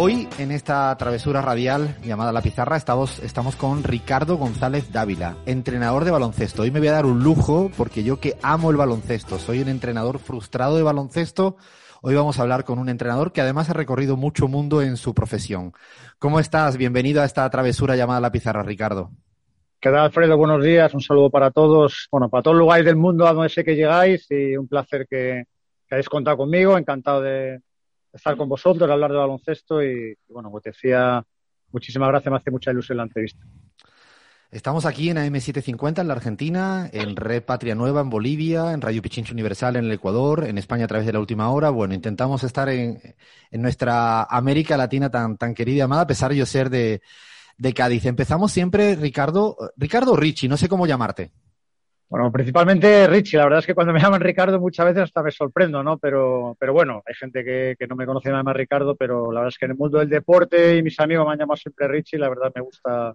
Hoy en esta travesura radial llamada La Pizarra estamos, estamos con Ricardo González Dávila, entrenador de baloncesto. Hoy me voy a dar un lujo porque yo que amo el baloncesto, soy un entrenador frustrado de baloncesto. Hoy vamos a hablar con un entrenador que además ha recorrido mucho mundo en su profesión. ¿Cómo estás? Bienvenido a esta travesura llamada La Pizarra, Ricardo. ¿Qué Alfredo? Buenos días. Un saludo para todos. Bueno, para todos los lugares del mundo a donde sé que llegáis y un placer que, que hayáis contado conmigo. Encantado de, estar con vosotros, hablar de baloncesto y, bueno, como te decía, muchísimas gracias, me hace mucha ilusión la entrevista. Estamos aquí en AM750 en la Argentina, en Red Patria Nueva en Bolivia, en Radio Pichincho Universal en el Ecuador, en España a través de la última hora. Bueno, intentamos estar en, en nuestra América Latina tan, tan querida y amada, a pesar de yo ser de, de Cádiz. Empezamos siempre, Ricardo, Ricardo Ricci, no sé cómo llamarte. Bueno, principalmente Richie. La verdad es que cuando me llaman Ricardo muchas veces hasta me sorprendo, ¿no? Pero, pero bueno, hay gente que, que no me conoce nada más Ricardo, pero la verdad es que en el mundo del deporte y mis amigos me han llamado siempre Richie. La verdad me gusta,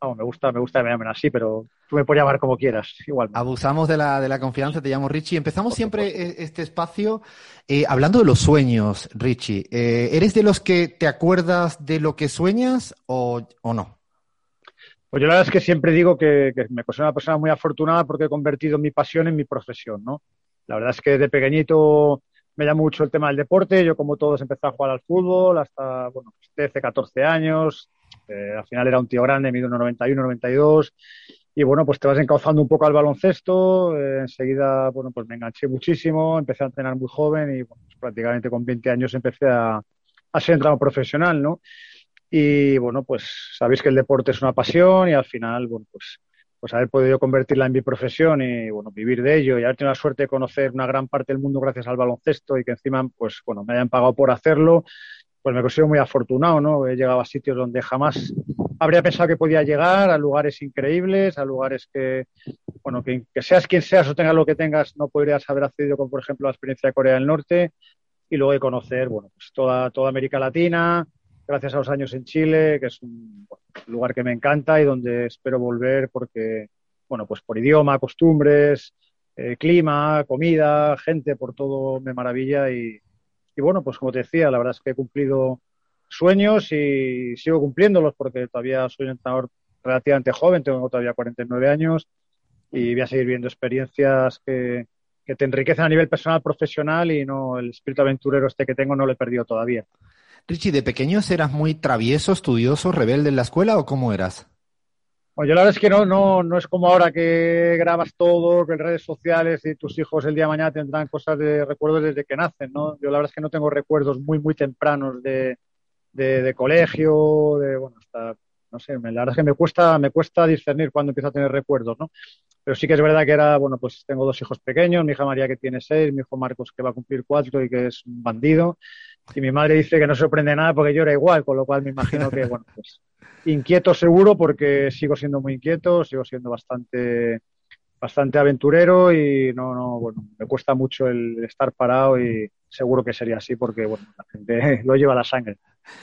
vamos, me gusta, me gusta que me llamen así, pero tú me puedes llamar como quieras, igual. Abusamos de la, de la confianza, te llamo Richie. Empezamos siempre supuesto. este espacio eh, hablando de los sueños, Richie. Eh, ¿Eres de los que te acuerdas de lo que sueñas o, o no? Pues yo la verdad es que siempre digo que, que, me considero una persona muy afortunada porque he convertido mi pasión en mi profesión, ¿no? La verdad es que de pequeñito me llama mucho el tema del deporte. Yo, como todos, empecé a jugar al fútbol hasta, bueno, 13, 14 años. Eh, al final era un tío grande, mido 91, 92. Y bueno, pues te vas encauzando un poco al baloncesto. Eh, enseguida, bueno, pues me enganché muchísimo. Empecé a entrenar muy joven y bueno, pues prácticamente con 20 años empecé a, a ser entrenador profesional, ¿no? Y bueno, pues sabéis que el deporte es una pasión y al final, bueno, pues, pues haber podido convertirla en mi profesión y bueno, vivir de ello y haber tenido la suerte de conocer una gran parte del mundo gracias al baloncesto y que encima, pues bueno, me hayan pagado por hacerlo, pues me considero muy afortunado, ¿no? He llegado a sitios donde jamás habría pensado que podía llegar, a lugares increíbles, a lugares que, bueno, que, seas quien seas o tengas lo que tengas, no podrías haber accedido, como por ejemplo la experiencia de Corea del Norte, y luego de conocer, bueno, pues toda, toda América Latina, gracias a los años en Chile, que es un lugar que me encanta y donde espero volver porque, bueno, pues por idioma, costumbres, eh, clima, comida, gente, por todo me maravilla y, y, bueno, pues como te decía, la verdad es que he cumplido sueños y sigo cumpliéndolos porque todavía soy un entrenador relativamente joven, tengo todavía 49 años y voy a seguir viendo experiencias que, que te enriquecen a nivel personal, profesional y no el espíritu aventurero este que tengo no lo he perdido todavía. Richie, ¿de pequeños eras muy travieso, estudioso, rebelde en la escuela o cómo eras? Bueno, yo la verdad es que no, no, no es como ahora que grabas todo, que en redes sociales y tus hijos el día de mañana tendrán cosas de recuerdos desde que nacen, ¿no? Yo la verdad es que no tengo recuerdos muy, muy tempranos de, de, de colegio, de, bueno, hasta, no sé, la verdad es que me cuesta, me cuesta discernir cuando empiezo a tener recuerdos, ¿no? Pero sí que es verdad que era, bueno, pues tengo dos hijos pequeños, mi hija María que tiene seis, mi hijo Marcos que va a cumplir cuatro y que es un bandido. Y mi madre dice que no sorprende nada porque yo era igual, con lo cual me imagino que, bueno, pues inquieto seguro porque sigo siendo muy inquieto, sigo siendo bastante, bastante aventurero y no, no, bueno, me cuesta mucho el estar parado y seguro que sería así porque, bueno, la gente lo lleva a la sangre.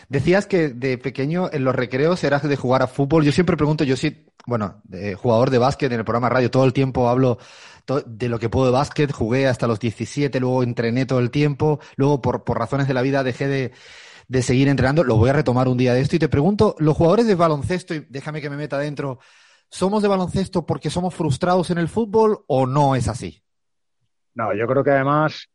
Decías que de pequeño en los recreos eras de jugar a fútbol. Yo siempre pregunto, yo sí, bueno, jugador de básquet en el programa radio, todo el tiempo hablo de lo que puedo de básquet, jugué hasta los 17, luego entrené todo el tiempo, luego por, razones de la vida dejé de, de seguir entrenando, lo voy a retomar un día de esto y te pregunto, los jugadores de baloncesto, y déjame que me meta dentro, ¿somos de baloncesto porque somos frustrados en el fútbol o no es así? No, yo creo que además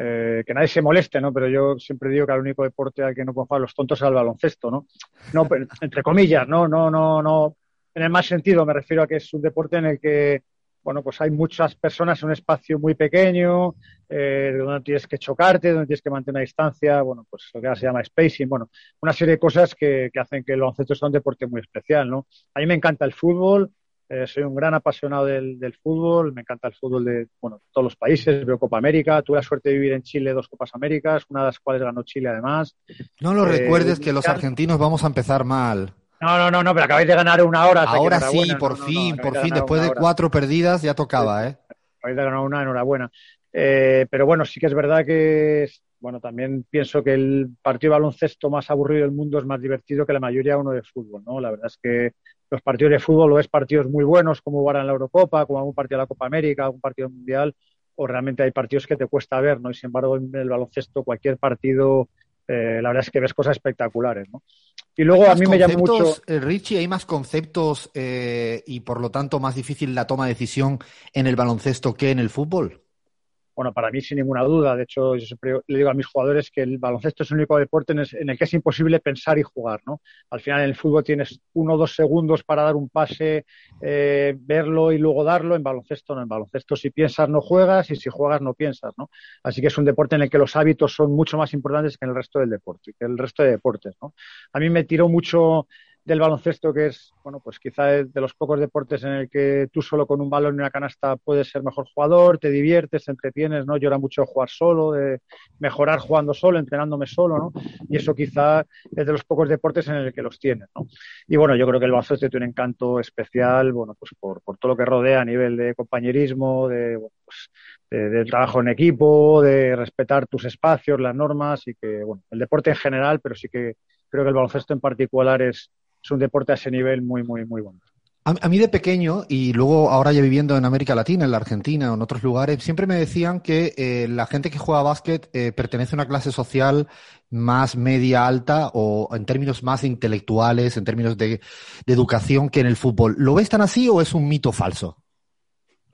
eh, que nadie se moleste, ¿no? Pero yo siempre digo que el único deporte al que no pueden jugar los tontos es el baloncesto, ¿no? No, entre comillas, no, no, no, no. En el más sentido me refiero a que es un deporte en el que, bueno, pues hay muchas personas en un espacio muy pequeño, eh, donde tienes que chocarte, donde tienes que mantener una distancia, bueno, pues lo que se llama spacing, bueno, una serie de cosas que, que hacen que el baloncesto sea un deporte muy especial, ¿no? A mí me encanta el fútbol, eh, soy un gran apasionado del, del, fútbol, me encanta el fútbol de bueno, todos los países, veo Copa América, tuve la suerte de vivir en Chile dos Copas Américas, una de las cuales ganó Chile además. No lo eh, recuerdes que los argentinos vamos a empezar mal. No, no, no, no, pero acabáis de ganar una hora. Ahora sí, por no, fin, no, por fin, después de cuatro perdidas ya tocaba, ¿eh? Acabáis de ganar una, enhorabuena. Eh, pero bueno, sí que es verdad que, bueno, también pienso que el partido de baloncesto más aburrido del mundo es más divertido que la mayoría uno de fútbol, ¿no? La verdad es que los partidos de fútbol o es partidos muy buenos como jugar en la Eurocopa, como algún partido de la Copa América, algún partido mundial, o realmente hay partidos que te cuesta ver, ¿no? Y sin embargo, en el baloncesto cualquier partido eh, la verdad es que ves cosas espectaculares, ¿no? Y luego a mí me llama mucho... Eh, Richie, ¿hay más conceptos eh, y por lo tanto más difícil la toma de decisión en el baloncesto que en el fútbol? Bueno, para mí sin ninguna duda. De hecho, yo siempre le digo a mis jugadores que el baloncesto es el único deporte en el que es imposible pensar y jugar, ¿no? Al final en el fútbol tienes uno o dos segundos para dar un pase, eh, verlo y luego darlo. En baloncesto no. En baloncesto si piensas no juegas y si juegas no piensas, ¿no? Así que es un deporte en el que los hábitos son mucho más importantes que en el resto del deporte, que el resto de deportes, ¿no? A mí me tiró mucho del baloncesto, que es, bueno, pues quizá de los pocos deportes en el que tú solo con un balón y una canasta puedes ser mejor jugador, te diviertes, te entretienes, ¿no? Yo era mucho jugar solo, de mejorar jugando solo, entrenándome solo, ¿no? Y eso quizá es de los pocos deportes en el que los tienes, ¿no? Y bueno, yo creo que el baloncesto tiene un encanto especial, bueno, pues por, por todo lo que rodea a nivel de compañerismo, de, pues, de, trabajo en equipo, de respetar tus espacios, las normas y que, bueno, el deporte en general, pero sí que creo que el baloncesto en particular es, es un deporte a ese nivel muy, muy, muy bueno. A, mí de pequeño, y luego ahora ya viviendo en América Latina, en la Argentina o en otros lugares, siempre me decían que eh, la gente que juega básquet eh, pertenece a una clase social más media alta o en términos más intelectuales, en términos de, educación que en el fútbol. ¿Lo ves tan así o es un mito falso?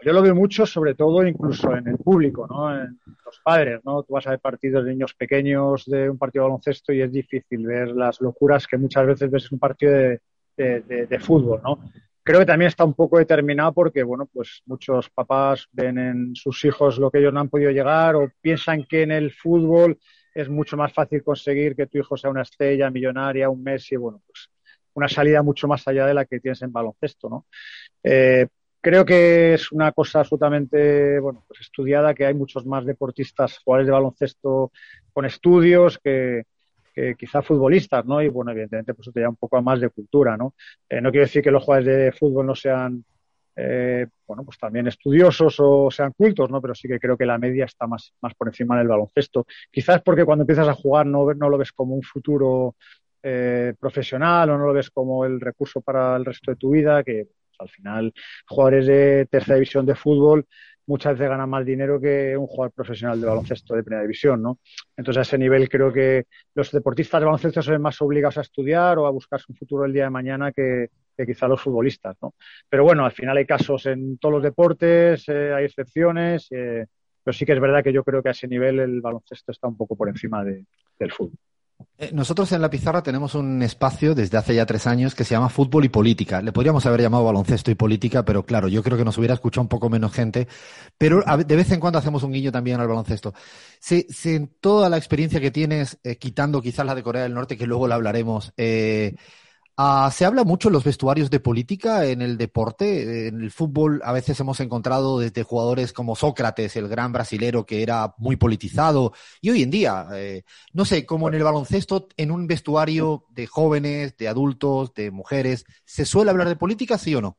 Yo lo veo mucho, sobre todo incluso en el público, ¿no? En padres, ¿no? Tú vas a ver partidos de niños pequeños de un partido de baloncesto y es difícil ver las locuras que muchas veces ves en un partido de, de, fútbol, ¿no? Creo que también está un poco determinado porque, bueno, pues muchos papás ven en sus hijos lo que ellos no han podido llegar o piensan que en el fútbol es mucho más fácil conseguir que tu hijo sea una estrella millonaria, un Messi, bueno, pues una salida mucho más allá de la que tienes en baloncesto, ¿no? Eh, creo que es una cosa absolutamente bueno, pues estudiada, que hay muchos más deportistas, jugadores de baloncesto con estudios que, que quizá futbolistas, ¿no? Y bueno, evidentemente, pues eso te da un poco más de cultura, ¿no? Eh, no quiero decir que los jugadores de fútbol no sean, eh, bueno, pues también estudiosos o sean cultos, ¿no? Pero sí que creo que la media está más, más por encima del baloncesto. Quizás porque cuando empiezas a jugar no, no lo ves como un futuro eh, profesional o no lo ves como el recurso para el resto de tu vida, que al final jugadores de tercera división de fútbol muchas veces gana más dinero que un jugador profesional de baloncesto de primera división, ¿no? Entonces, a ese nivel creo que los deportistas de baloncesto son más obligados a estudiar o a buscarse un futuro el día de mañana que, quizá los futbolistas, ¿no? Pero bueno, al final hay casos en todos los deportes, eh, hay excepciones, eh, pero sí que es verdad que yo creo que a ese nivel el baloncesto está un poco por encima del fútbol. Eh, nosotros en la pizarra tenemos un espacio desde hace ya tres años que se llama Fútbol y Política. Le podríamos haber llamado baloncesto y política, pero claro, yo creo que nos hubiera escuchado un poco menos gente. Pero de vez en cuando hacemos un guiño también al baloncesto. Si, en toda la experiencia que tienes, eh, quitando quizás la de Corea del Norte, que luego la hablaremos, eh, Ah, se habla mucho en los vestuarios de política en el deporte. En el fútbol a veces hemos encontrado desde jugadores como Sócrates, el gran brasilero que era muy politizado. Y hoy en día, eh, no sé, como en el baloncesto, en un vestuario de jóvenes, de adultos, de mujeres, ¿se suele hablar de política, sí o no?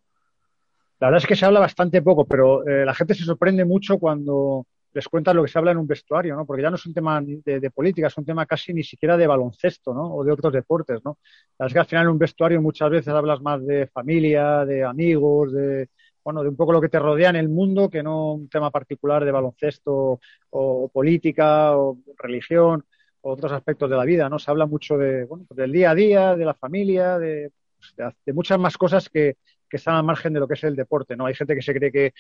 La verdad es que se habla bastante poco, pero eh, la gente se sorprende mucho cuando les cuentas lo que se habla en un vestuario, ¿no? Porque ya no es un tema de, política, es un tema casi ni siquiera de baloncesto, ¿no? O de otros deportes, ¿no? Es que al final en un vestuario muchas veces hablas más de familia, de amigos, de, bueno, de un poco lo que te rodea en el mundo que no un tema particular de baloncesto o, política o religión o otros aspectos de la vida, ¿no? Se habla mucho de, bueno, pues del día a día, de la familia, de, pues, de muchas más cosas que, que están al margen de lo que es el deporte, ¿no? Hay gente que se cree que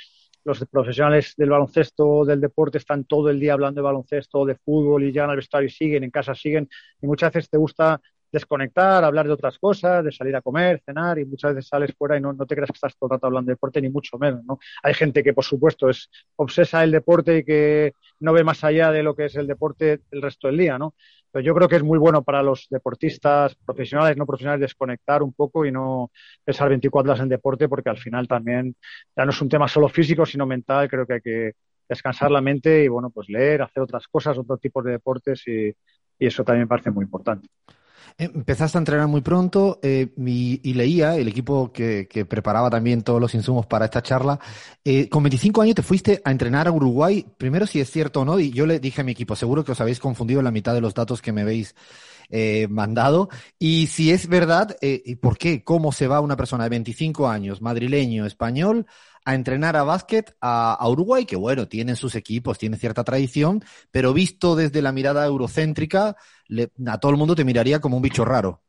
los profesionales del baloncesto, del deporte, están todo el día hablando de baloncesto, de fútbol y llegan al vestuario y siguen, en casa siguen, y muchas veces te gusta desconectar, hablar de otras cosas, de salir a comer, cenar, y muchas veces sales fuera y no, te creas que estás todo el rato hablando de deporte, ni mucho menos, ¿no? Hay gente que, por supuesto, es obsesa el deporte y que no ve más allá de lo que es el deporte el resto del día, ¿no? Pero yo creo que es muy bueno para los deportistas profesionales, no profesionales, desconectar un poco y no pensar 24 horas en deporte, porque al final también ya no es un tema solo físico, sino mental. Creo que hay que descansar la mente y, bueno, pues leer, hacer otras cosas, otros tipos de deportes y, y eso también parece muy importante. Empezaste a entrenar muy pronto eh, y, leía, el equipo que, preparaba también todos los insumos para esta charla, eh, con 25 años te fuiste a entrenar a Uruguay, primero si es cierto o no, y yo le dije a mi equipo, seguro que os habéis confundido la mitad de los datos que me veis eh, mandado. Y si es verdad, eh, ¿por qué? ¿Cómo se va una persona de 25 años, madrileño, español, a entrenar a básquet a, Uruguay, que bueno, tienen sus equipos, tiene cierta tradición, pero visto desde la mirada eurocéntrica, a todo el mundo te miraría como un bicho raro.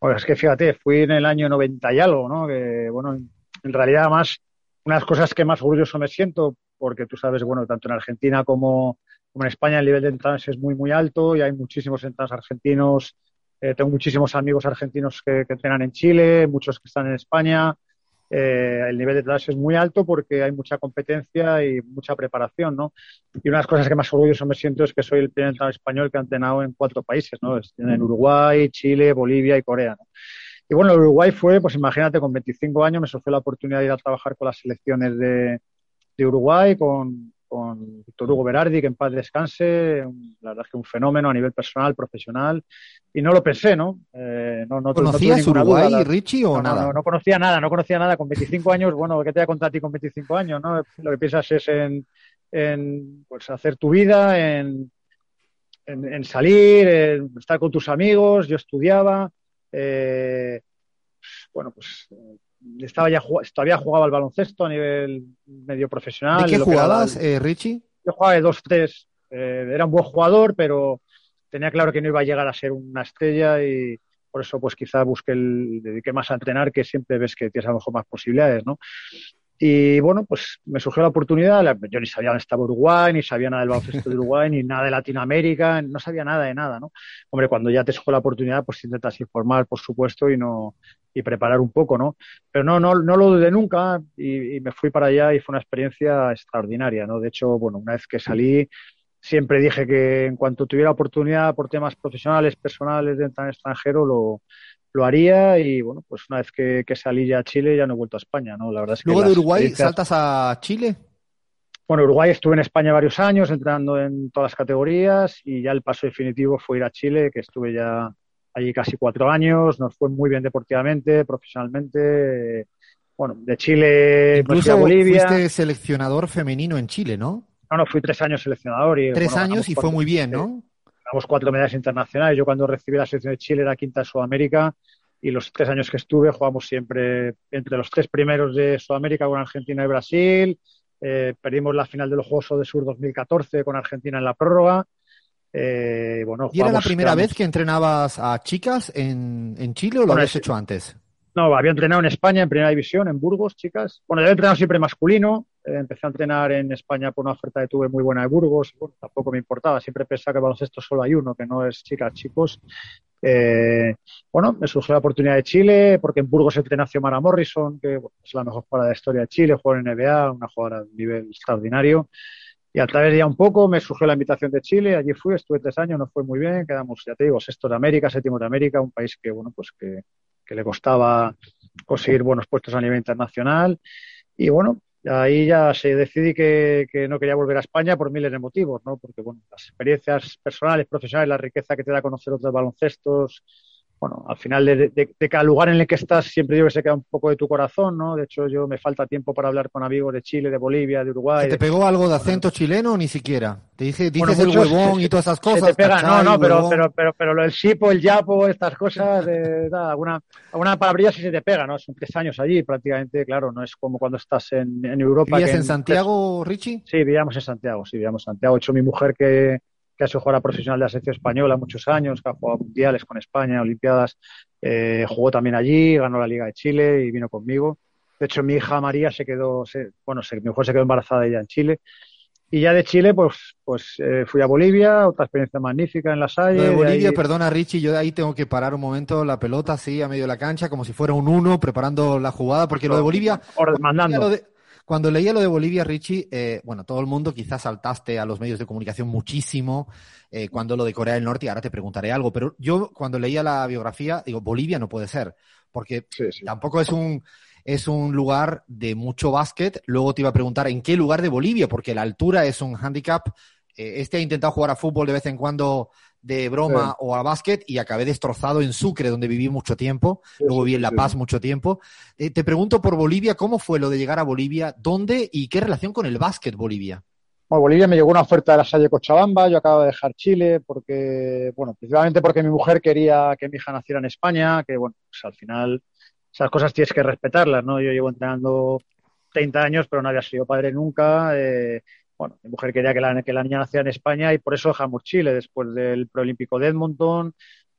Bueno, es que fíjate, fui en el año 90 y algo, ¿no? Que bueno, en realidad más, una de las cosas que más orgulloso me siento, porque tú sabes, bueno, tanto en Argentina como, en España el nivel de entradas es muy, muy alto y hay muchísimos entradas argentinos. Eh, tengo muchísimos amigos argentinos que entrenan en Chile, muchos que están en España. Eh, el nivel de clase es muy alto porque hay mucha competencia y mucha preparación, ¿no? Y una de las cosas que más orgulloso me siento es que soy el primer entrenador español que ha entrenado en cuatro países, ¿no? En Uruguay, Chile, Bolivia y Corea, ¿no? Y bueno, Uruguay fue, pues imagínate, con 25 años me surgió la oportunidad de ir a trabajar con las selecciones de, de Uruguay, con, con Víctor Hugo Berardi, que en paz descanse, la verdad es que un fenómeno a nivel personal, profesional, y no lo pensé, ¿no? Eh, no, no ¿Conocías Uruguay, Richie, o nada? No, conocía nada, no conocía nada. Con 25 años, bueno, ¿qué te voy a contar a ti con 25 años, no? Lo que piensas es en, en pues, hacer tu vida, en, en, salir, en estar con tus amigos, yo estudiaba, eh, bueno, pues estaba ya todavía jugaba al baloncesto a nivel medio profesional. ¿De qué jugabas, eh, Richie? Yo jugaba de 2-3. Eh, era un buen jugador, pero tenía claro que no iba a llegar a ser una estrella y por eso pues quizá busqué el dediqué más a entrenar que siempre ves que tienes a lo mejor más posibilidades, ¿no? Y bueno, pues me surgió la oportunidad, yo ni sabía dónde estaba Uruguay, ni sabía nada del baloncesto de Uruguay, ni nada de Latinoamérica, no sabía nada de nada, ¿no? Hombre, cuando ya te surgió la oportunidad, pues intentas informar, por supuesto, y no y preparar un poco, ¿no? Pero no, no, no lo dudé nunca y, me fui para allá y fue una experiencia extraordinaria, ¿no? De hecho, bueno, una vez que salí, siempre dije que en cuanto tuviera oportunidad por temas profesionales, personales de entrar en extranjero, lo, lo haría y bueno, pues una vez que, salí ya a Chile ya no he vuelto a España, ¿no? La verdad es que Luego de Uruguay saltas a Chile. Bueno, Uruguay estuve en España varios años, entrenando en todas las categorías y ya el paso definitivo fue ir a Chile, que estuve ya allí casi cuatro años, nos fue muy bien deportivamente, profesionalmente. Bueno, de Chile Incluso a Bolivia. fuiste seleccionador femenino en Chile, ¿no? No, no, fui tres años seleccionador. Y, tres años y fue muy bien, ¿no? cuatro medallas internacionales. Yo cuando recibí la selección de Chile era quinta de Sudamérica y los tres años que estuve jugamos siempre entre los tres primeros de Sudamérica con Argentina y Brasil. Eh, perdimos la final de los Juegos de Sur 2014 con Argentina en la prórroga. Eh, bueno, ¿Y era la primera vez que entrenabas a chicas en, en Chile o lo habías hecho antes? No, había entrenado en España en primera división, en Burgos, chicas. Bueno, yo he entrenado siempre masculino. Eh, empecé a entrenar en España por una oferta que tuve muy buena de Burgos. Bueno, tampoco me importaba. Siempre pensaba que baloncesto solo hay uno, que no es chicas, chicos. Eh, bueno, me surgió la oportunidad de Chile, porque en Burgos entrené a Xiomara Morrison, que es la mejor jugadora de la historia de Chile, juega en NBA, una jugadora de nivel extraordinario. Y a través de ya un poco me surgió la invitación de Chile, allí fui, estuve tres años, no fue muy bien, quedamos, ya te digo, sexto de América, séptimo de América, un país que, bueno, pues que, que le costaba conseguir buenos puestos a nivel internacional. Y bueno, ahí ya se decidí que, que, no quería volver a España por miles de motivos, ¿no? Porque, bueno, las experiencias personales, profesionales, la riqueza que te da conocer otros baloncestos, bueno, al final de, cada lugar en el que estás siempre digo que se queda un poco de tu corazón, ¿no? De hecho, yo me falta tiempo para hablar con amigos de Chile, de Bolivia, de Uruguay. ¿Te pegó algo de acento chileno ni siquiera? Te dije, dices el huevón y todas esas cosas. te pega, no, no, pero, pero, pero, pero, lo del sipo, el yapo, estas cosas, de, alguna, alguna palabrilla sí se te pega, ¿no? Son tres años allí prácticamente, claro, no es como cuando estás en, en Europa. ¿Vivías en Santiago, Richie? Sí, vivíamos en Santiago, sí, vivíamos en Santiago. De hecho, mi mujer que, que ha sido jugadora profesional de la selección española muchos años, que ha jugado mundiales con España, Olimpiadas, eh, jugó también allí, ganó la Liga de Chile y vino conmigo. De hecho, mi hija María se quedó, bueno, se, mi mujer se quedó embarazada ella en Chile. Y ya de Chile, pues, pues eh, fui a Bolivia, otra experiencia magnífica en la Salle. de Bolivia, perdona Richie, yo de ahí tengo que parar un momento la pelota así a medio de la cancha, como si fuera un uno, preparando la jugada, porque lo de Bolivia... Mandando. Cuando leía lo de Bolivia, Richie, eh, bueno, todo el mundo quizás saltaste a los medios de comunicación muchísimo eh, cuando lo de Corea del Norte, y ahora te preguntaré algo, pero yo cuando leía la biografía, digo, Bolivia no puede ser, porque tampoco es un, es un lugar de mucho básquet. Luego te iba a preguntar en qué lugar de Bolivia, porque la altura es un handicap. Eh, este ha intentado jugar a fútbol de vez en cuando de broma o a básquet y acabé destrozado en Sucre, donde viví mucho tiempo, luego viví en La Paz mucho tiempo. Eh, te pregunto por Bolivia, ¿cómo fue lo de llegar a Bolivia? ¿Dónde y qué relación con el básquet Bolivia? Bueno, Bolivia me llegó una oferta de la Salle Cochabamba, yo acabo de dejar Chile porque, bueno, principalmente porque mi mujer quería que mi hija naciera en España, que bueno, pues al final esas cosas tienes que respetarlas, ¿no? Yo llevo entrenando 30 años, pero no había sido padre nunca. Eh, bueno, mi mujer quería que la, que la niña naciera en España y por eso dejamos Chile después del preolímpico de Edmonton.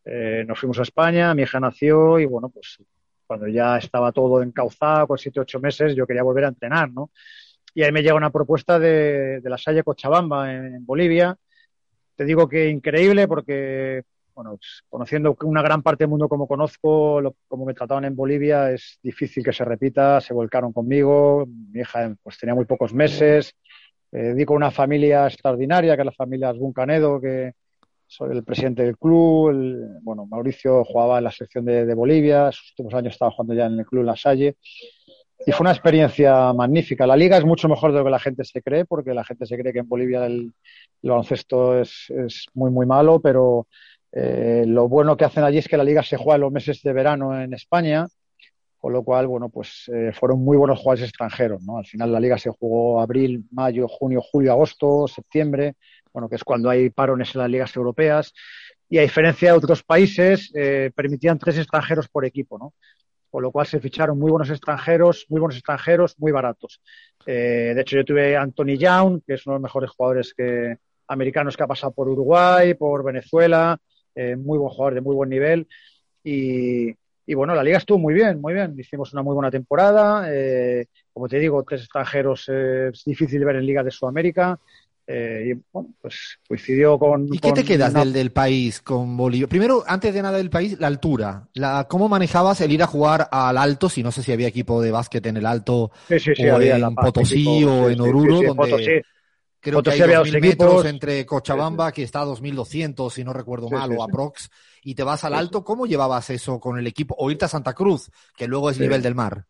Eh, nos fuimos a España, mi hija nació y bueno, pues cuando ya estaba todo encauzado, con 7 ocho meses, yo quería volver a entrenar, ¿no? y ahí me llega una propuesta de, la Salle Cochabamba en, Bolivia. Te digo que increíble porque, bueno, pues, conociendo una gran parte del mundo como conozco, como me trataban en Bolivia, es difícil que se repita. Se volcaron conmigo. Mi hija pues, tenía muy pocos meses. Di con una familia extraordinaria, que es la familia Asbun Canedo, que soy el presidente del club. bueno, Mauricio jugaba en la selección de, de Bolivia. Sus últimos años estaba jugando ya en el club La Salle y fue una experiencia magnífica. La liga es mucho mejor de lo que la gente se cree, porque la gente se cree que en Bolivia el, baloncesto es, es, muy, muy malo, pero eh, lo bueno que hacen allí es que la liga se juega en los meses de verano en España, con lo cual, bueno, pues eh, fueron muy buenos jugadores extranjeros, ¿no? Al final la liga se jugó abril, mayo, junio, julio, agosto, septiembre, bueno, que es cuando hay parones en las ligas europeas. Y a diferencia de otros países, eh, permitían tres extranjeros por equipo, ¿no? con lo cual se ficharon muy buenos extranjeros, muy buenos extranjeros, muy baratos. Eh, de hecho, yo tuve a Anthony Young, que es uno de los mejores jugadores que, americanos que ha pasado por Uruguay, por Venezuela, eh, muy buen jugador de muy buen nivel. Y, bueno, la liga estuvo muy bien, muy bien. Hicimos una muy buena temporada. Eh, como te digo, tres extranjeros es difícil ver en ligas de Sudamérica. Eh, y bueno, pues coincidió con. ¿Y qué te quedas del, del, país con Bolivia? Primero, antes de nada del país, la altura. La, ¿Cómo manejabas el ir a jugar al alto? Si no sé si había equipo de básquet en el alto, sí, sí, sí, o había en Potosí o en Oruro, donde creo que hay dos metros entre Cochabamba, que está a 2.200, si no recuerdo mal, o aprox, y te vas al alto. ¿Cómo llevabas eso con el equipo? O irte a Santa Cruz, que luego es nivel del mar.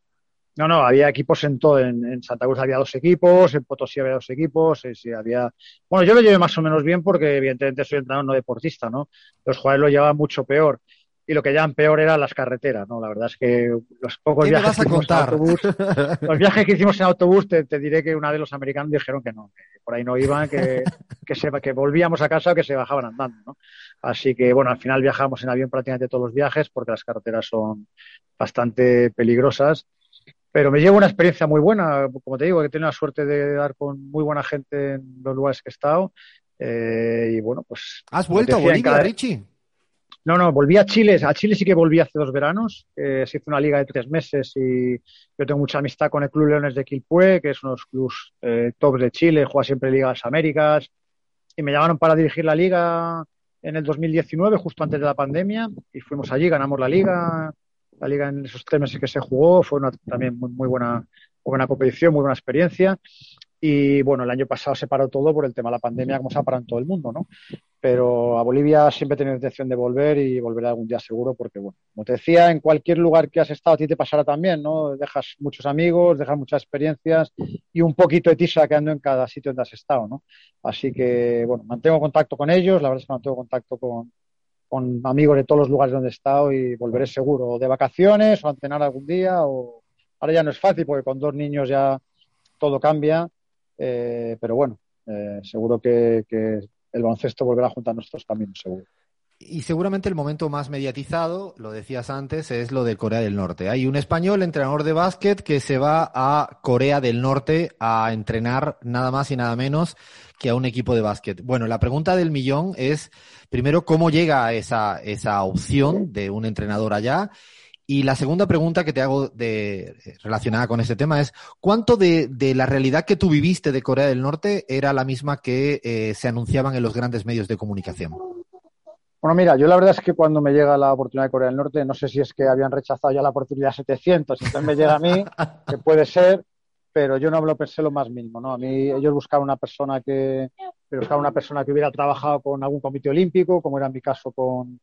No, no, había equipos en todo. En, Santa Cruz había dos equipos, en Potosí había dos equipos, sí, había. Bueno, yo lo llevé más o menos bien porque, evidentemente, soy entrenador no deportista, ¿no? Los jugadores lo llevaban mucho peor. Y lo que llevaban peor eran las carreteras, ¿no? La verdad es que los pocos viajes que hicimos en autobús, los viajes que hicimos en autobús, te, diré que una vez los americanos dijeron que no, que por ahí no iban, que, que, se, que volvíamos a casa o que se bajaban andando, ¿no? Así que, bueno, al final viajamos en avión prácticamente todos los viajes porque las carreteras son bastante peligrosas pero me llevo una experiencia muy buena, como te digo, que he tenido la suerte de dar con muy buena gente en los lugares que he estado. Eh, y bueno, pues. ¿Has vuelto a Bolivia, Richie? No, no, volví a Chile. A Chile sí que volví hace dos veranos. se hizo una liga de tres meses y yo tengo mucha amistad con el Club Leones de Quilpué, que es uno de los clubes eh, tops de Chile, juega siempre Ligas Américas. Y me llamaron para dirigir la liga en el 2019, justo antes de la pandemia, y fuimos allí, ganamos la liga, la liga en esos tres meses que se jugó fue una, también muy, muy buena, buena competición, muy buena experiencia. Y bueno, el año pasado se paró todo por el tema de la pandemia, como se ha parado en todo el mundo, ¿no? Pero a Bolivia siempre he tenido intención de volver y volveré algún día seguro, porque bueno, como te decía, en cualquier lugar que has estado a ti te pasará también, ¿no? Dejas muchos amigos, dejas muchas experiencias y un poquito de ti sacando en cada sitio donde has estado, ¿no? Así que, bueno, mantengo contacto con ellos, la verdad es que mantengo contacto con, con amigos de todos los lugares donde he estado y volveré seguro, de vacaciones o a entrenar algún día. O... Ahora ya no es fácil porque con dos niños ya todo cambia, eh, pero bueno, eh, seguro que, que, el baloncesto volverá a juntar nuestros caminos, seguro. Y seguramente el momento más mediatizado, lo decías antes, es lo de Corea del Norte. Hay un español, entrenador de básquet, que se va a Corea del Norte a entrenar nada más y nada menos que a un equipo de básquet. Bueno, la pregunta del millón es, primero, ¿cómo llega esa, esa opción de un entrenador allá? Y la segunda pregunta que te hago de, relacionada con este tema es, ¿cuánto de, de, la realidad que tú viviste de Corea del Norte era la misma que eh, se anunciaban en los grandes medios de comunicación? Bueno, mira, yo la verdad es que cuando me llega la oportunidad de Corea del Norte, no sé si es que habían rechazado ya la oportunidad 700, entonces me llega a mí, que puede ser, pero yo no lo pensé lo más mínimo, ¿no? A mí ellos buscaban una persona que, buscaban una persona que hubiera trabajado con algún comité olímpico, como era mi caso con,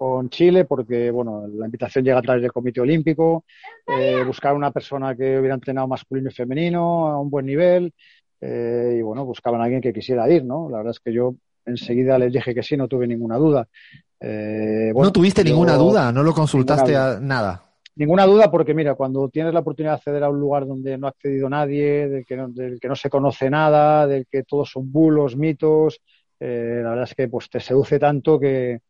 con Chile, porque bueno, la invitación llega a través del Comité Olímpico, eh, buscar una persona que hubiera entrenado masculino y femenino a un buen nivel, eh, y bueno, buscaban a alguien que quisiera ir, ¿no? La verdad es que yo enseguida les dije que sí, no tuve ninguna duda. Eh, ¿No tuviste ninguna duda? ¿No lo consultaste a nada? ninguna duda porque mira, cuando tienes la oportunidad de acceder a un lugar donde no ha accedido nadie, del que no, del que no se conoce nada, del que todos son bulos, mitos, eh, la verdad es que pues te seduce tanto que,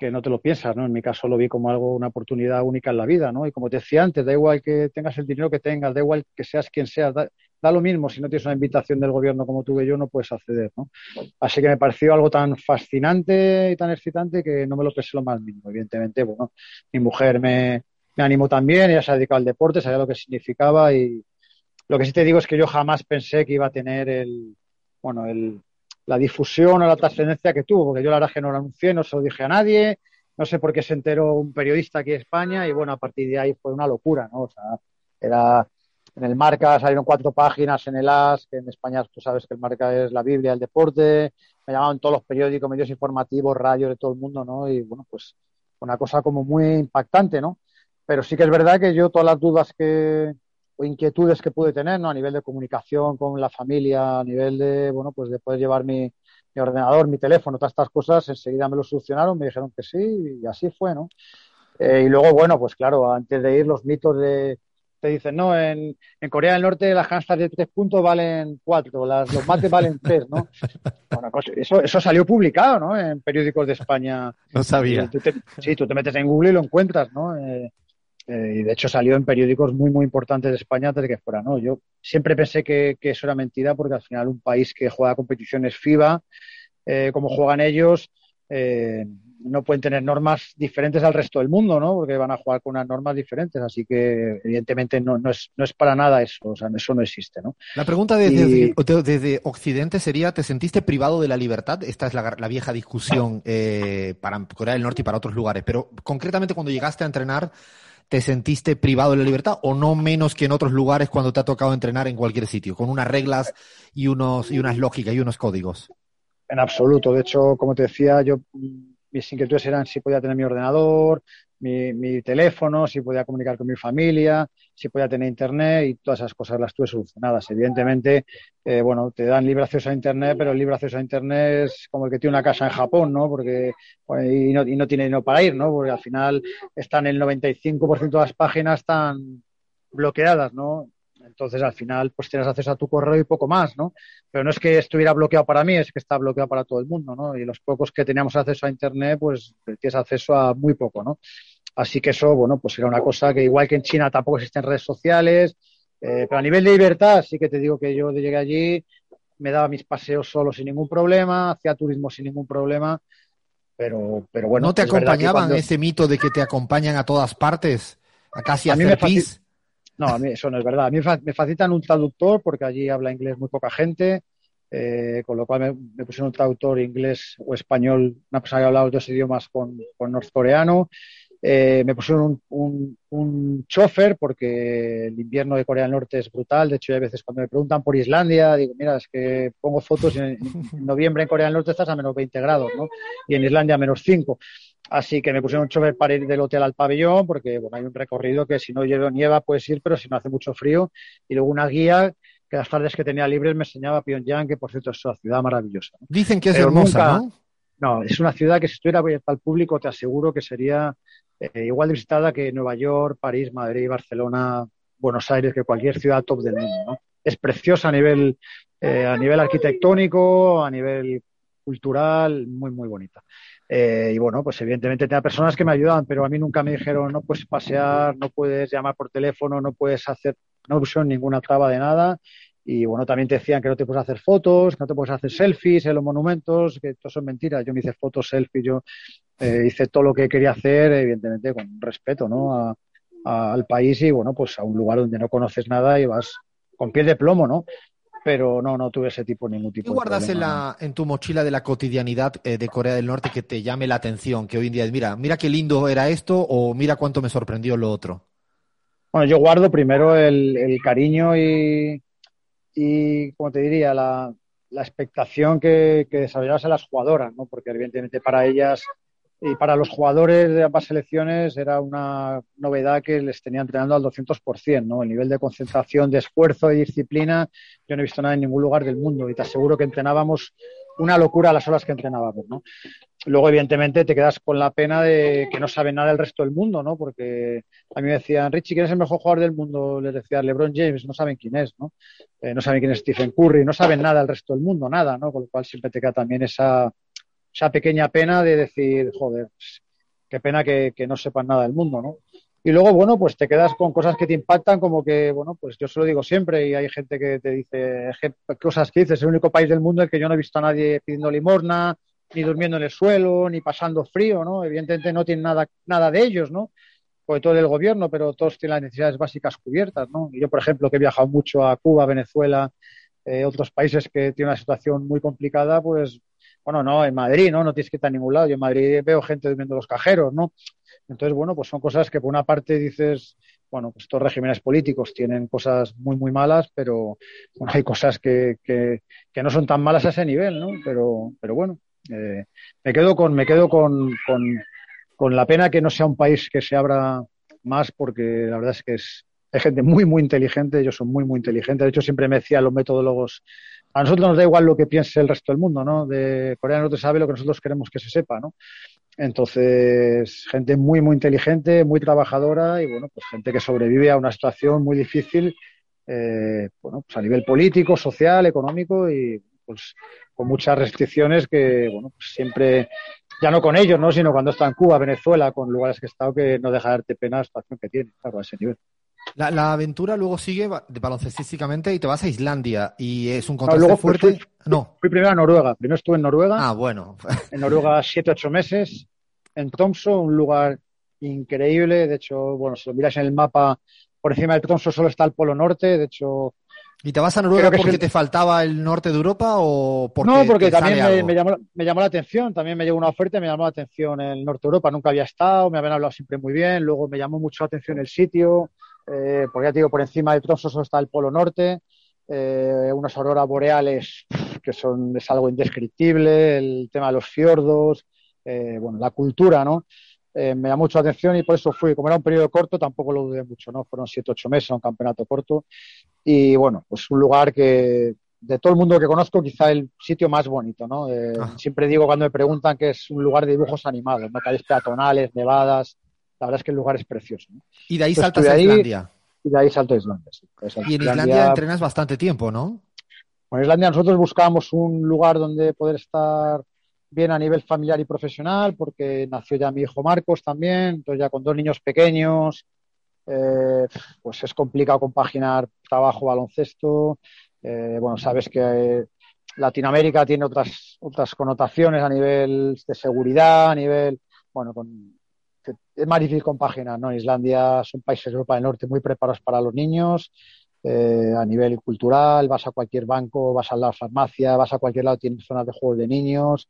que no te lo piensas, ¿no? En mi caso lo vi como algo, una oportunidad única en la vida, ¿no? Y como te decía antes, da igual que tengas el dinero que tengas, da igual que seas quien seas, da, da lo mismo, si no tienes una invitación del gobierno como tuve yo, no puedes acceder, ¿no? Así que me pareció algo tan fascinante y tan excitante que no me lo pensé lo más mínimo, evidentemente, bueno, mi mujer me, me animó también, ella se ha dedicado al deporte, sabía lo que significaba y lo que sí te digo es que yo jamás pensé que iba a tener el, bueno, el, la difusión o la trascendencia que tuvo, porque yo la verdad que no lo anuncié, no se lo dije a nadie, no sé por qué se enteró un periodista aquí en España y bueno, a partir de ahí fue una locura, ¿no? O sea, era en el Marca salieron cuatro páginas en el AS, que en España tú sabes que el Marca es la Biblia del deporte, me llamaban todos los periódicos, medios informativos, radios de todo el mundo, ¿no? Y bueno, pues una cosa como muy impactante, ¿no? Pero sí que es verdad que yo todas las dudas que o inquietudes que pude tener, ¿no? A nivel de comunicación con la familia, a nivel de, bueno, pues de poder llevar mi, mi ordenador, mi teléfono, todas estas cosas, enseguida me lo solucionaron, me dijeron que sí y así fue, ¿no? Eh, y luego, bueno, pues claro, antes de ir los mitos de, te dicen, no, en, en Corea del Norte las canastas de tres puntos valen cuatro, las, los mates valen tres, ¿no? Bueno, pues eso, eso salió publicado, ¿no? En periódicos de España. No sabía. Tú te, sí, tú te metes en Google y lo encuentras, ¿no? Eh, eh, y de hecho salió en periódicos muy, muy importantes de España antes de que fuera, ¿no? Yo siempre pensé que, que eso era mentira porque al final un país que juega competiciones FIBA, eh, como juegan ellos, eh, no pueden tener normas diferentes al resto del mundo, ¿no? Porque van a jugar con unas normas diferentes, así que evidentemente no, no, es, no es para nada eso, o sea, eso no existe, ¿no? La pregunta desde, y... desde, desde Occidente sería, ¿te sentiste privado de la libertad? Esta es la, la vieja discusión eh, para Corea del Norte y para otros lugares, pero concretamente cuando llegaste a entrenar, ¿te sentiste privado de la libertad o no menos que en otros lugares cuando te ha tocado entrenar en cualquier sitio, con unas reglas y, unos, y unas lógicas y unos códigos? En absoluto. De hecho, como te decía, yo mis inquietudes eran si podía tener mi ordenador, mi, mi, teléfono, si podía comunicar con mi familia, si podía tener internet y todas esas cosas las tuve solucionadas. Evidentemente, eh, bueno, te dan libre acceso a internet, pero el libre acceso a internet es como el que tiene una casa en Japón, ¿no? Porque, y, no, y no tiene dinero para ir, ¿no? Porque al final están el 95% de las páginas están bloqueadas, ¿no? Entonces, al final, pues tienes acceso a tu correo y poco más, ¿no? Pero no es que estuviera bloqueado para mí, es que está bloqueado para todo el mundo, ¿no? Y los pocos que teníamos acceso a Internet, pues tienes acceso a muy poco, ¿no? Así que eso, bueno, pues era una cosa que igual que en China tampoco existen redes sociales, eh, pero a nivel de libertad sí que te digo que yo llegué allí, me daba mis paseos solo sin ningún problema, hacía turismo sin ningún problema, pero, pero bueno. ¿No te acompañaban cuando... ese mito de que te acompañan a todas partes? A casi a hacer pis? No, a mí eso no es verdad. A mí me facilitan un traductor porque allí habla inglés muy poca gente, eh, con lo cual me, me, pusieron un traductor inglés o español, una persona que hablaba dos idiomas con, con norcoreano. Eh, me pusieron un, un, un, chofer porque el invierno de Corea del Norte es brutal. De hecho, hay veces cuando me preguntan por Islandia, digo, mira, es que pongo fotos y en, en noviembre en Corea del Norte estás a menos 20 grados, ¿no? Y en Islandia a menos 5. Así que me pusieron un chofer para ir del hotel al pabellón, porque bueno, hay un recorrido que si no nieva puedes ir, pero si no hace mucho frío. Y luego una guía que las tardes que tenía libres me enseñaba Pyongyang, que por cierto es una ciudad maravillosa. Dicen que es pero hermosa, nunca, ¿no? No, es una ciudad que si estuviera abierta al público te aseguro que sería eh, igual de visitada que Nueva York, París, Madrid, Barcelona, Buenos Aires, que cualquier ciudad top del mundo. Es preciosa a nivel, eh, a nivel arquitectónico, a nivel cultural, muy, muy bonita. Eh, y bueno, pues evidentemente tenía personas que me ayudaban, pero a mí nunca me dijeron no puedes pasear, no puedes llamar por teléfono, no puedes hacer, no pusieron ninguna traba de nada. Y bueno, también te decían que no te puedes hacer fotos, que no te puedes hacer selfies en los monumentos, que todo son mentiras. Yo me hice fotos, selfies, yo eh, hice todo lo que quería hacer, evidentemente con respeto ¿no? A, a, al país y bueno, pues a un lugar donde no conoces nada y vas con piel de plomo, ¿no? pero no, no tuve ese tipo, ningún tipo ¿Qué guardas de en, la, en tu mochila de la cotidianidad eh, de Corea del Norte que te llame la atención? Que hoy en día es, mira, mira qué lindo era esto o mira cuánto me sorprendió lo otro. Bueno, yo guardo primero el, el cariño y, y, como te diría, la, expectación que, que desarrollasen las jugadoras, ¿no? Porque evidentemente para ellas y para los jugadores de ambas selecciones era una novedad que les tenía entrenando al 200%, ¿no? El nivel de concentración, de esfuerzo y disciplina, yo no he visto nada en ningún lugar del mundo y te aseguro que entrenábamos una locura las horas que entrenábamos, ¿no? Luego, evidentemente, te quedas con la pena de que no saben nada del resto del mundo, ¿no? Porque a mí me decían, Richie, ¿quién es el mejor jugador del mundo? Les decía LeBron James, no saben quién es, ¿no? Eh, no saben quién es Stephen Curry, no saben nada del resto del mundo, nada, ¿no? Con lo cual siempre te queda también esa, esa pequeña pena de decir, joder, qué pena que, que no sepan nada del mundo, ¿no? Y luego, bueno, pues te quedas con cosas que te impactan, como que, bueno, pues yo se lo digo siempre y hay gente que te dice cosas que dices, es el único país del mundo en el que yo no he visto a nadie pidiendo limosna, ni durmiendo en el suelo, ni pasando frío, ¿no? Evidentemente no tienen nada, nada de ellos, ¿no? Porque todo el gobierno, pero todos tienen las necesidades básicas cubiertas, ¿no? Y yo, por ejemplo, que he viajado mucho a Cuba, Venezuela, eh, otros países que tienen una situación muy complicada, pues, bueno, no, en Madrid, ¿no? No tienes que ir a ningún lado. Yo en Madrid veo gente durmiendo en los cajeros, ¿no? Entonces, bueno, pues son cosas que por una parte dices, bueno, pues estos regímenes políticos tienen cosas muy, muy malas, pero bueno, hay cosas que, no son tan malas a ese nivel, ¿no? Pero, pero bueno, eh, me quedo con, me quedo con, con, con, la pena que no sea un país que se abra más, porque la verdad es que es, hay gente muy, muy inteligente, ellos son muy, muy inteligentes. De hecho, siempre me decían los metodólogos, a nosotros nos da igual lo que piense el resto del mundo, ¿no? De Corea no te sabe lo que nosotros queremos que se sepa, ¿no? Entonces, gente muy, muy inteligente, muy trabajadora y, bueno, pues gente que sobrevive a una situación muy difícil, eh, bueno, pues a nivel político, social, económico y, pues, con muchas restricciones que, bueno, pues siempre, ya no con ellos, ¿no? Sino cuando está en Cuba, Venezuela, con lugares que he estado, que no deja de darte pena la situación que tiene, claro, a ese nivel. La, la, aventura luego sigue baloncestísticamente y te vas a Islandia y es un contraste no, fuerte. Fui, no. Fui primero a Noruega. Primero estuve en Noruega. Ah, bueno. en Noruega siete, ocho meses. En Tromsø, un lugar increíble. De hecho, bueno, si lo miras en el mapa, por encima de Tromsø solo está el Polo Norte. De hecho. ¿Y te vas a Noruega porque te faltaba el norte de Europa o porque No, porque también me, me, llamó, me llamó la atención. También me llegó una oferta y me llamó la atención el norte de Europa. Nunca había estado, me habían hablado siempre muy bien. Luego me llamó mucho la atención el sitio eh, porque ya te digo, por encima de Tromsø solo está el Polo Norte, eh, unas auroras boreales que son, es algo indescriptible, el tema de los fiordos, eh, bueno, la cultura, ¿no? Eh, me llamó mucho la atención y por eso fui, como era un periodo corto, tampoco lo dudé mucho, ¿no? Fueron siete, ocho meses, un campeonato corto y bueno, pues un lugar que de todo el mundo que conozco, quizá el sitio más bonito, ¿no? Eh, ah. Siempre digo cuando me preguntan que es un lugar de dibujos animados, ¿no? Calles peatonales, nevadas, la verdad es que el lugar es precioso. ¿no? Y de ahí Entonces, saltas a Islandia. Y de ahí salto a Islandia, sí. Pues y en Islandia, Islandia entrenas bastante tiempo, ¿no? En Islandia nosotros buscábamos un lugar donde poder estar bien a nivel familiar y profesional, porque nació ya mi hijo Marcos también, entonces ya con dos niños pequeños, eh, pues es complicado compaginar trabajo, baloncesto. Eh, bueno, sabes que eh, Latinoamérica tiene otras, otras connotaciones a nivel de seguridad, a nivel, bueno, con, es más difícil compaginar, ¿no? Islandia son países de Europa del Norte muy preparados para los niños, eh, a nivel cultural, vas a cualquier banco, vas a la farmacia, vas a cualquier lado, tienes zonas de juegos de niños.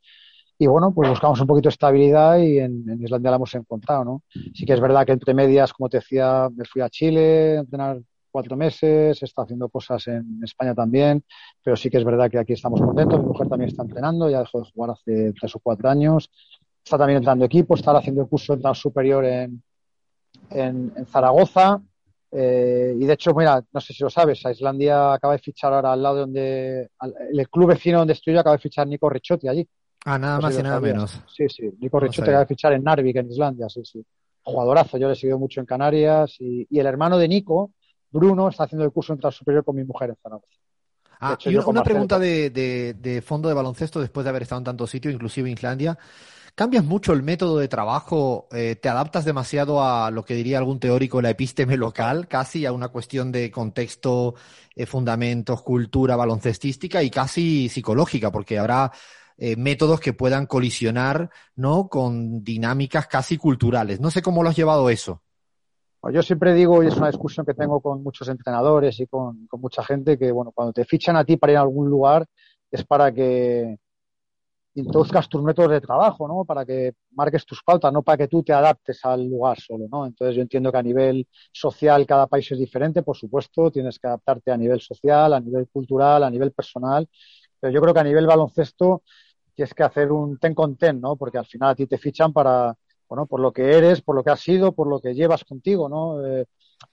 Y bueno, pues buscamos un poquito de estabilidad y en, en, Islandia la hemos encontrado, ¿no? Sí que es verdad que entre medias, como te decía, me fui a Chile a entrenar cuatro meses, estado haciendo cosas en España también, pero sí que es verdad que aquí estamos contentos. Mi mujer también está entrenando, ya dejó de jugar hace tres o cuatro años está también entrando equipo, está haciendo el curso de entrada superior en, en, en Zaragoza. Eh, y de hecho, mira, no sé si lo sabes, a Islandia acaba de fichar ahora al lado de donde, al, el club vecino donde estoy yo acaba de fichar Nico Ricciotti allí. Ah, nada no más y nada sabías. menos. Sí, sí, Nico no Ricciotti acaba de fichar en Narvik, en Islandia, sí, sí. Jugadorazo, yo le he seguido mucho en Canarias y, y el hermano de Nico, Bruno, está haciendo el curso de entrada superior con mi mujer en Zaragoza. Ah, hecho, y una pregunta de, de, de, fondo de baloncesto después de haber estado en tantos sitios, inclusive en Islandia. ¿Cambias mucho el método de trabajo? Eh, ¿Te adaptas demasiado a lo que diría algún teórico, la epísteme local, casi a una cuestión de contexto, eh, fundamentos, cultura baloncestística y casi psicológica, porque habrá eh, métodos que puedan colisionar ¿no? con dinámicas casi culturales? No sé cómo lo has llevado eso. Yo siempre digo, y es una discusión que tengo con muchos entrenadores y con, con mucha gente, que bueno, cuando te fichan a ti para ir a algún lugar es para que introduzcas tus métodos de trabajo, ¿no? Para que marques tus pautas, no para que tú te adaptes al lugar solo, ¿no? Entonces yo entiendo que a nivel social cada país es diferente, por supuesto, tienes que adaptarte a nivel social, a nivel cultural, a nivel personal, pero yo creo que a nivel baloncesto tienes que hacer un ten con ten, ¿no? Porque al final a ti te fichan para, bueno, por lo que eres, por lo que has sido, por lo que llevas contigo, ¿no? Eh,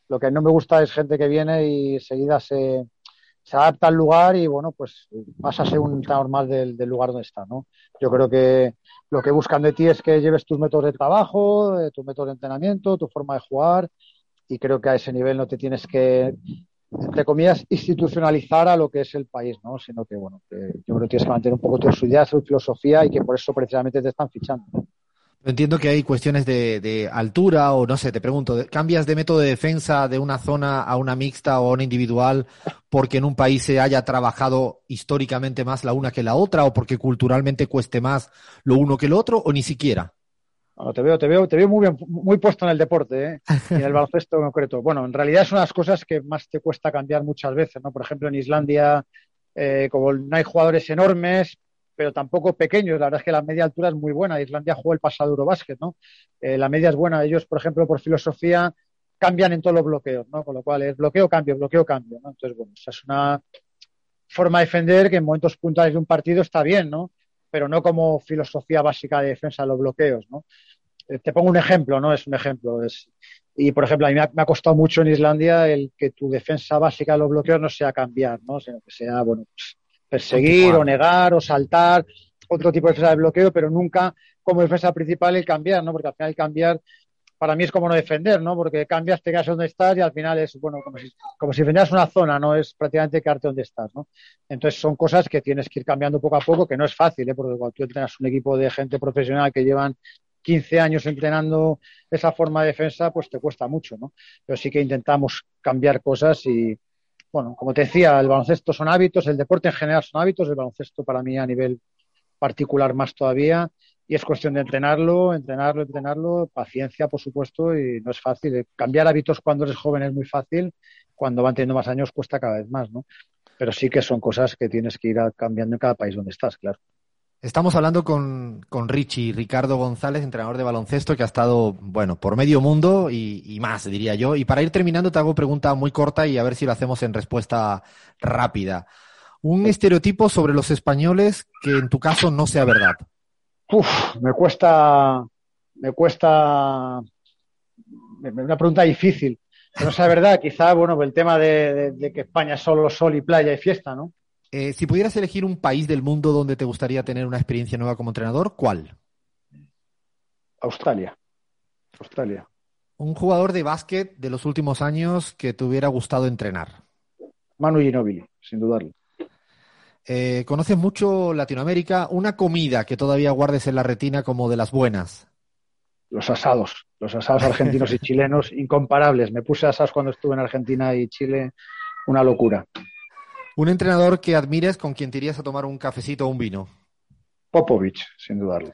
lo que no me gusta es gente que viene y seguida se, se adapta al lugar y bueno, pues pasa a ser un del, lugar donde está, ¿no? Yo creo que lo que buscan de ti es que lleves tus métodos de trabajo, eh, tus métodos de entrenamiento, tu forma de jugar y creo que a ese nivel no te tienes que, entre comillas, institucionalizar a lo que es el país, ¿no? Sino que, bueno, yo creo que tienes que mantener un poco tu idea, tu filosofía y que por eso precisamente te están fichando. Entiendo que hay cuestiones de, altura o no sé, te pregunto, ¿cambias de método de defensa de una zona a una mixta o a una individual porque en un país se haya trabajado históricamente más la una que la otra o porque culturalmente cueste más lo uno que lo otro o ni siquiera? te veo, te veo, te veo muy bien, muy puesto en el deporte, ¿eh? y en el baloncesto en concreto. Bueno, en realidad son las cosas que más te cuesta cambiar muchas veces, ¿no? Por ejemplo, en Islandia, eh, como no hay jugadores enormes, pero tampoco pequeños. La verdad es que la media altura es muy buena. Islandia jugó el pasado Eurobásquet, ¿no? Eh, la media es buena. Ellos, por ejemplo, por filosofía, cambian en todos los bloqueos, ¿no? Con lo cual es bloqueo, cambio, bloqueo, cambio. Entonces, bueno, esa es una forma de defender que en momentos puntuales de un partido está bien, ¿no? Pero no como filosofía básica de defensa de los bloqueos, ¿no? Eh, te pongo un ejemplo, ¿no? Es un ejemplo. Y, por ejemplo, a mí me ha, costado mucho en Islandia el que tu defensa básica de los bloqueos no sea cambiar, ¿no? Sino que sea, bueno, pues, perseguir o negar o saltar, otro tipo de defensa de bloqueo, pero nunca como defensa principal el cambiar, ¿no? Porque al final el cambiar para mí es como no defender, ¿no? Porque cambias, te quedas donde estás y al final es, bueno, como si, como si defendieras una zona, no es prácticamente quedarte donde estás, ¿no? Entonces son cosas que tienes que ir cambiando poco a poco, que no es fácil, ¿eh? Porque cuando tú entrenas un equipo de gente profesional que llevan 15 años entrenando esa forma de defensa, pues te cuesta mucho, ¿no? Pero sí que intentamos cambiar cosas y, bueno, como te decía, el baloncesto son hábitos, el deporte en general son hábitos, el baloncesto para mí a nivel particular más todavía, y es cuestión de entrenarlo, entrenarlo, entrenarlo, paciencia, por supuesto, y no es fácil. Cambiar hábitos cuando eres joven es muy fácil, cuando van teniendo más años cuesta cada vez más, ¿no? Pero sí que son cosas que tienes que ir cambiando en cada país donde estás, claro. Estamos hablando con, con Richie, Ricardo González, entrenador de baloncesto, que ha estado, bueno, por medio mundo y, más, diría yo. Y para ir terminando, te hago pregunta muy corta y a ver si lo hacemos en respuesta rápida. Un estereotipo sobre los españoles que en tu caso no sea verdad. Uf, me cuesta, me cuesta, una pregunta difícil. no sea verdad, quizá, bueno, el tema de, de que España es solo sol y playa y fiesta, ¿no? Eh, si pudieras elegir un país del mundo donde te gustaría tener una experiencia nueva como entrenador, ¿cuál? Australia. Australia. Un jugador de básquet de los últimos años que te hubiera gustado entrenar. Manu Ginobili, sin dudarlo. Eh, conoces mucho Latinoamérica. Una comida que todavía guardes en la retina como de las buenas. Los asados. Los asados argentinos y chilenos incomparables. Me puse asados cuando estuve en Argentina y Chile. Una locura. Un entrenador que admires con quien te irías a tomar un cafecito o un vino. Popovich, sin dudarlo.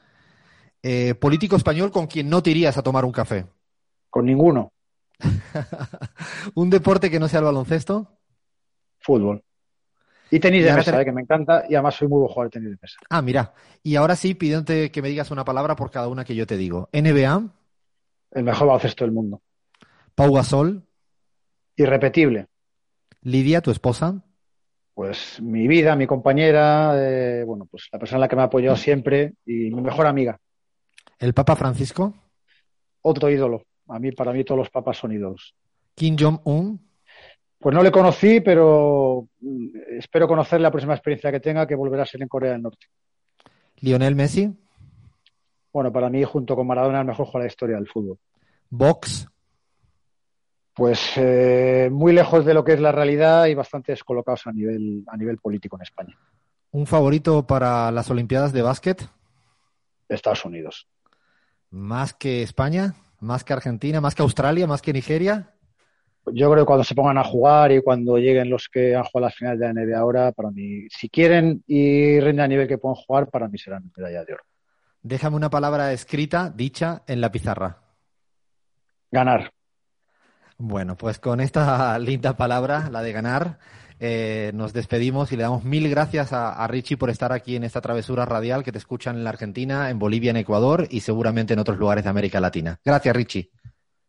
Eh, político español con quien no te irías a tomar un café. Con ninguno. un deporte que no sea el baloncesto. Fútbol. Y tenis de mesa, eh, que me encanta, y además soy muy buen jugador de tenis de mesa. Ah, mira. Y ahora sí, pidiéndote que me digas una palabra por cada una que yo te digo. NBA. El mejor baloncesto del mundo. Pau Gasol. Irrepetible. Lidia, tu esposa pues mi vida, mi compañera, eh, bueno, pues la persona en la que me ha apoyado siempre y mi mejor amiga. ¿El Papa Francisco? Otro ídolo. A mí, para mí todos los papas son ídolos. ¿Kim Jong-un? Pues no le conocí, pero mm, espero conocer la próxima experiencia que tenga, que volverá a ser en Corea del Norte. ¿Lionel Messi? Bueno, para mí, junto con Maradona, el mejor jugador de la historia del fútbol. ¿Box? Pues eh, muy lejos de lo que es la realidad y bastante descolocados a nivel, a nivel político en España. ¿Un favorito para las Olimpiadas de básquet? Estados Unidos. ¿Más que España? ¿Más que Argentina? ¿Más que Australia? ¿Más que Nigeria? Yo creo que cuando se pongan a jugar y cuando lleguen los que han jugado las finales de la NBA ahora, para mí, si quieren y rinden a nivel que puedan jugar, para mí serán medalla de oro. Déjame una palabra escrita, dicha en la pizarra. Ganar. Bueno, pues con esta linda palabra, la de ganar, eh, nos despedimos y le damos mil gracias a, Richie por estar aquí en esta travesura radial que te escuchan en la Argentina, en Bolivia, en Ecuador y seguramente en otros lugares de América Latina. Gracias, Richie.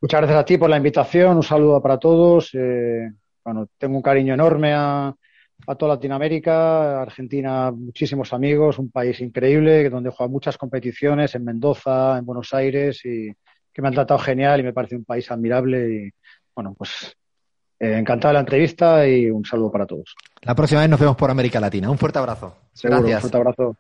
Muchas gracias a ti por la invitación, un saludo para todos. Eh, bueno, tengo un cariño enorme a, a toda Latinoamérica, Argentina, muchísimos amigos, un país increíble donde juega muchas competiciones en Mendoza, en Buenos Aires y que me han tratado genial y me parece un país admirable y bueno, pues eh, encantado de la entrevista y un saludo para todos. La próxima vez nos vemos por América Latina. Un fuerte abrazo. Seguro, Un fuerte abrazo.